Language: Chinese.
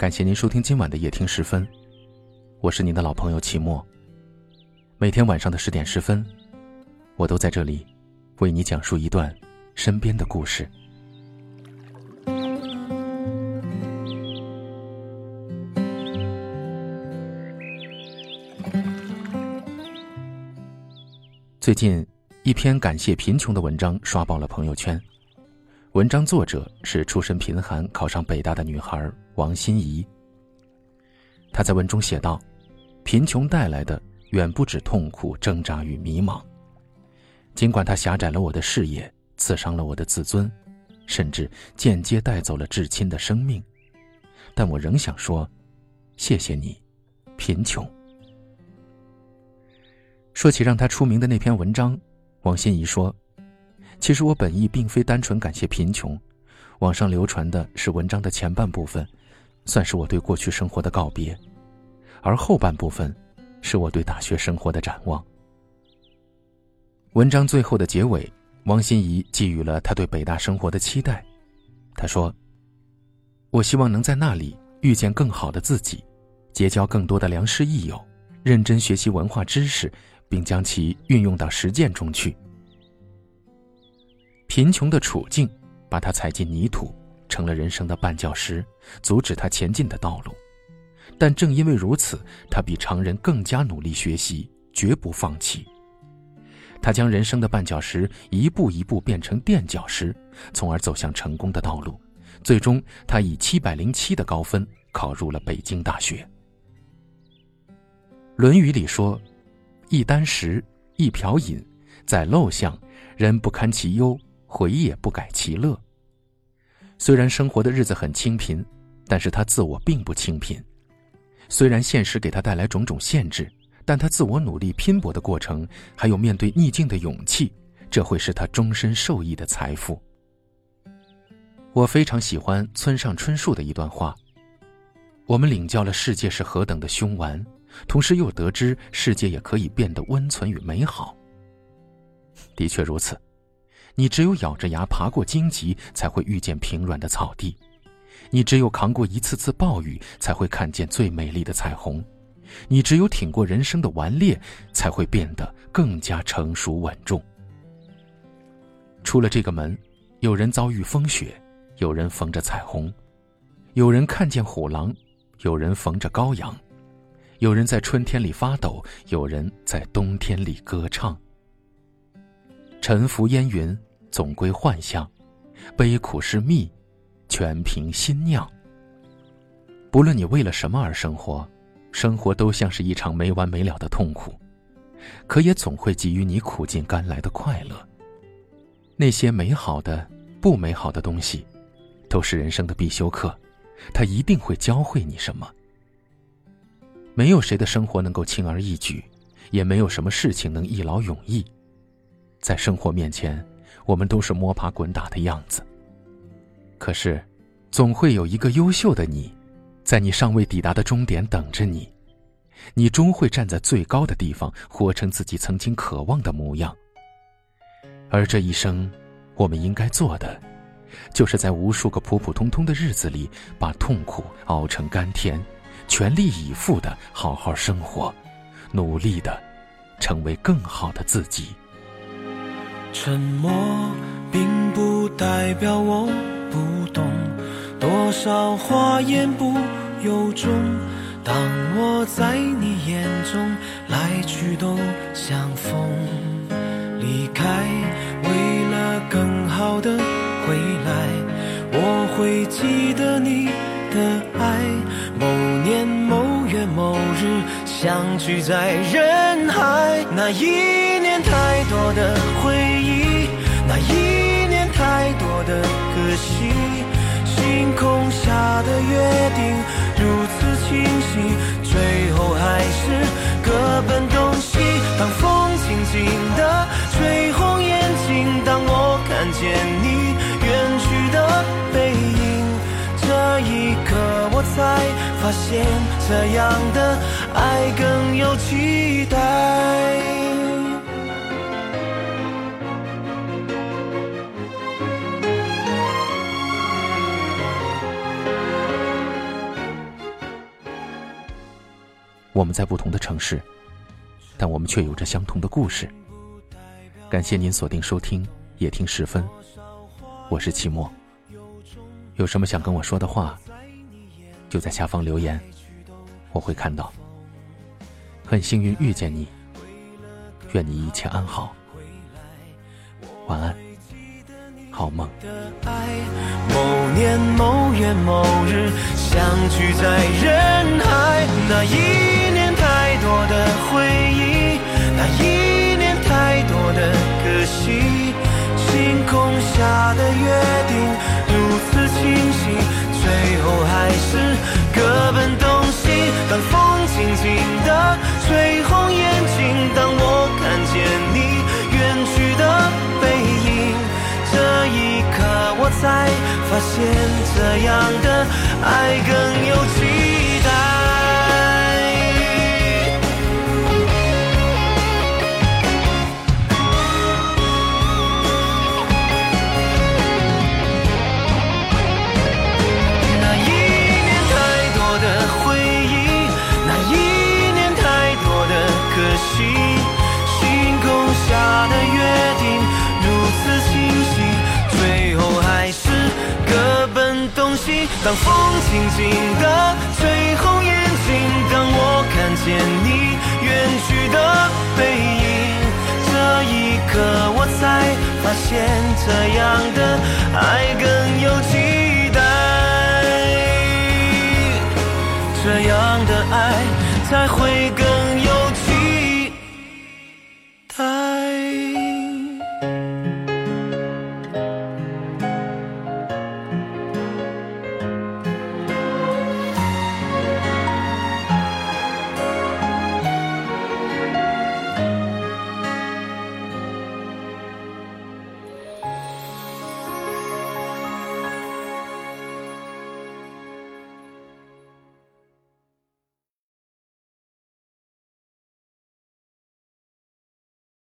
感谢您收听今晚的夜听十分，我是您的老朋友齐墨。每天晚上的十点十分，我都在这里为你讲述一段身边的故事。最近，一篇感谢贫穷的文章刷爆了朋友圈。文章作者是出身贫寒、考上北大的女孩王心怡。她在文中写道：“贫穷带来的远不止痛苦、挣扎与迷茫，尽管它狭窄了我的视野，刺伤了我的自尊，甚至间接带走了至亲的生命，但我仍想说，谢谢你，贫穷。”说起让她出名的那篇文章，王心怡说。其实我本意并非单纯感谢贫穷，网上流传的是文章的前半部分，算是我对过去生活的告别，而后半部分，是我对大学生活的展望。文章最后的结尾，王心怡寄予了他对北大生活的期待。他说：“我希望能在那里遇见更好的自己，结交更多的良师益友，认真学习文化知识，并将其运用到实践中去。”贫穷的处境，把他踩进泥土，成了人生的绊脚石，阻止他前进的道路。但正因为如此，他比常人更加努力学习，绝不放弃。他将人生的绊脚石一步一步变成垫脚石，从而走向成功的道路。最终，他以七百零七的高分考入了北京大学。《论语》里说：“一箪食，一瓢饮，在陋巷，人不堪其忧。”回也不改其乐。虽然生活的日子很清贫，但是他自我并不清贫。虽然现实给他带来种种限制，但他自我努力拼搏的过程，还有面对逆境的勇气，这会是他终身受益的财富。我非常喜欢村上春树的一段话：我们领教了世界是何等的凶顽，同时又得知世界也可以变得温存与美好。的确如此。你只有咬着牙爬过荆棘，才会遇见平软的草地；你只有扛过一次次暴雨，才会看见最美丽的彩虹；你只有挺过人生的顽劣，才会变得更加成熟稳重。出了这个门，有人遭遇风雪，有人逢着彩虹；有人看见虎狼，有人逢着羔羊；有人在春天里发抖，有人在冬天里歌唱。沉浮烟云，总归幻象；悲苦是蜜，全凭心酿。不论你为了什么而生活，生活都像是一场没完没了的痛苦，可也总会给予你苦尽甘来的快乐。那些美好的、不美好的东西，都是人生的必修课，它一定会教会你什么。没有谁的生活能够轻而易举，也没有什么事情能一劳永逸。在生活面前，我们都是摸爬滚打的样子。可是，总会有一个优秀的你，在你尚未抵达的终点等着你。你终会站在最高的地方，活成自己曾经渴望的模样。而这一生，我们应该做的，就是在无数个普普通通的日子里，把痛苦熬成甘甜，全力以赴的好好生活，努力的成为更好的自己。沉默并不代表我不懂，多少话言不由衷。当我在你眼中来去都相逢，离开为了更好的回来，我会记得你的爱。某年某月某日相聚在人海，那一太多的回忆。那一年太多的可惜，星空下的约定如此清晰，最后还是各奔东西。当风轻轻地吹红眼睛，当我看见你远去的背影，这一刻我才发现，这样的爱更有期待。我们在不同的城市，但我们却有着相同的故事。感谢您锁定收听夜听十分，我是齐墨。有什么想跟我说的话，就在下方留言，我会看到。很幸运遇见你，愿你一切安好，晚安，好梦。某年某月某日相聚在人海，那一多的回忆，那一年太多的可惜，星空下的约定如此清晰，最后还是各奔东西。当风轻轻地吹红眼睛，当我看见你远去的背影，这一刻我才发现，这样的爱更有情当风轻轻地吹红眼睛，当我看见你远去的背影，这一刻我才发现，这样。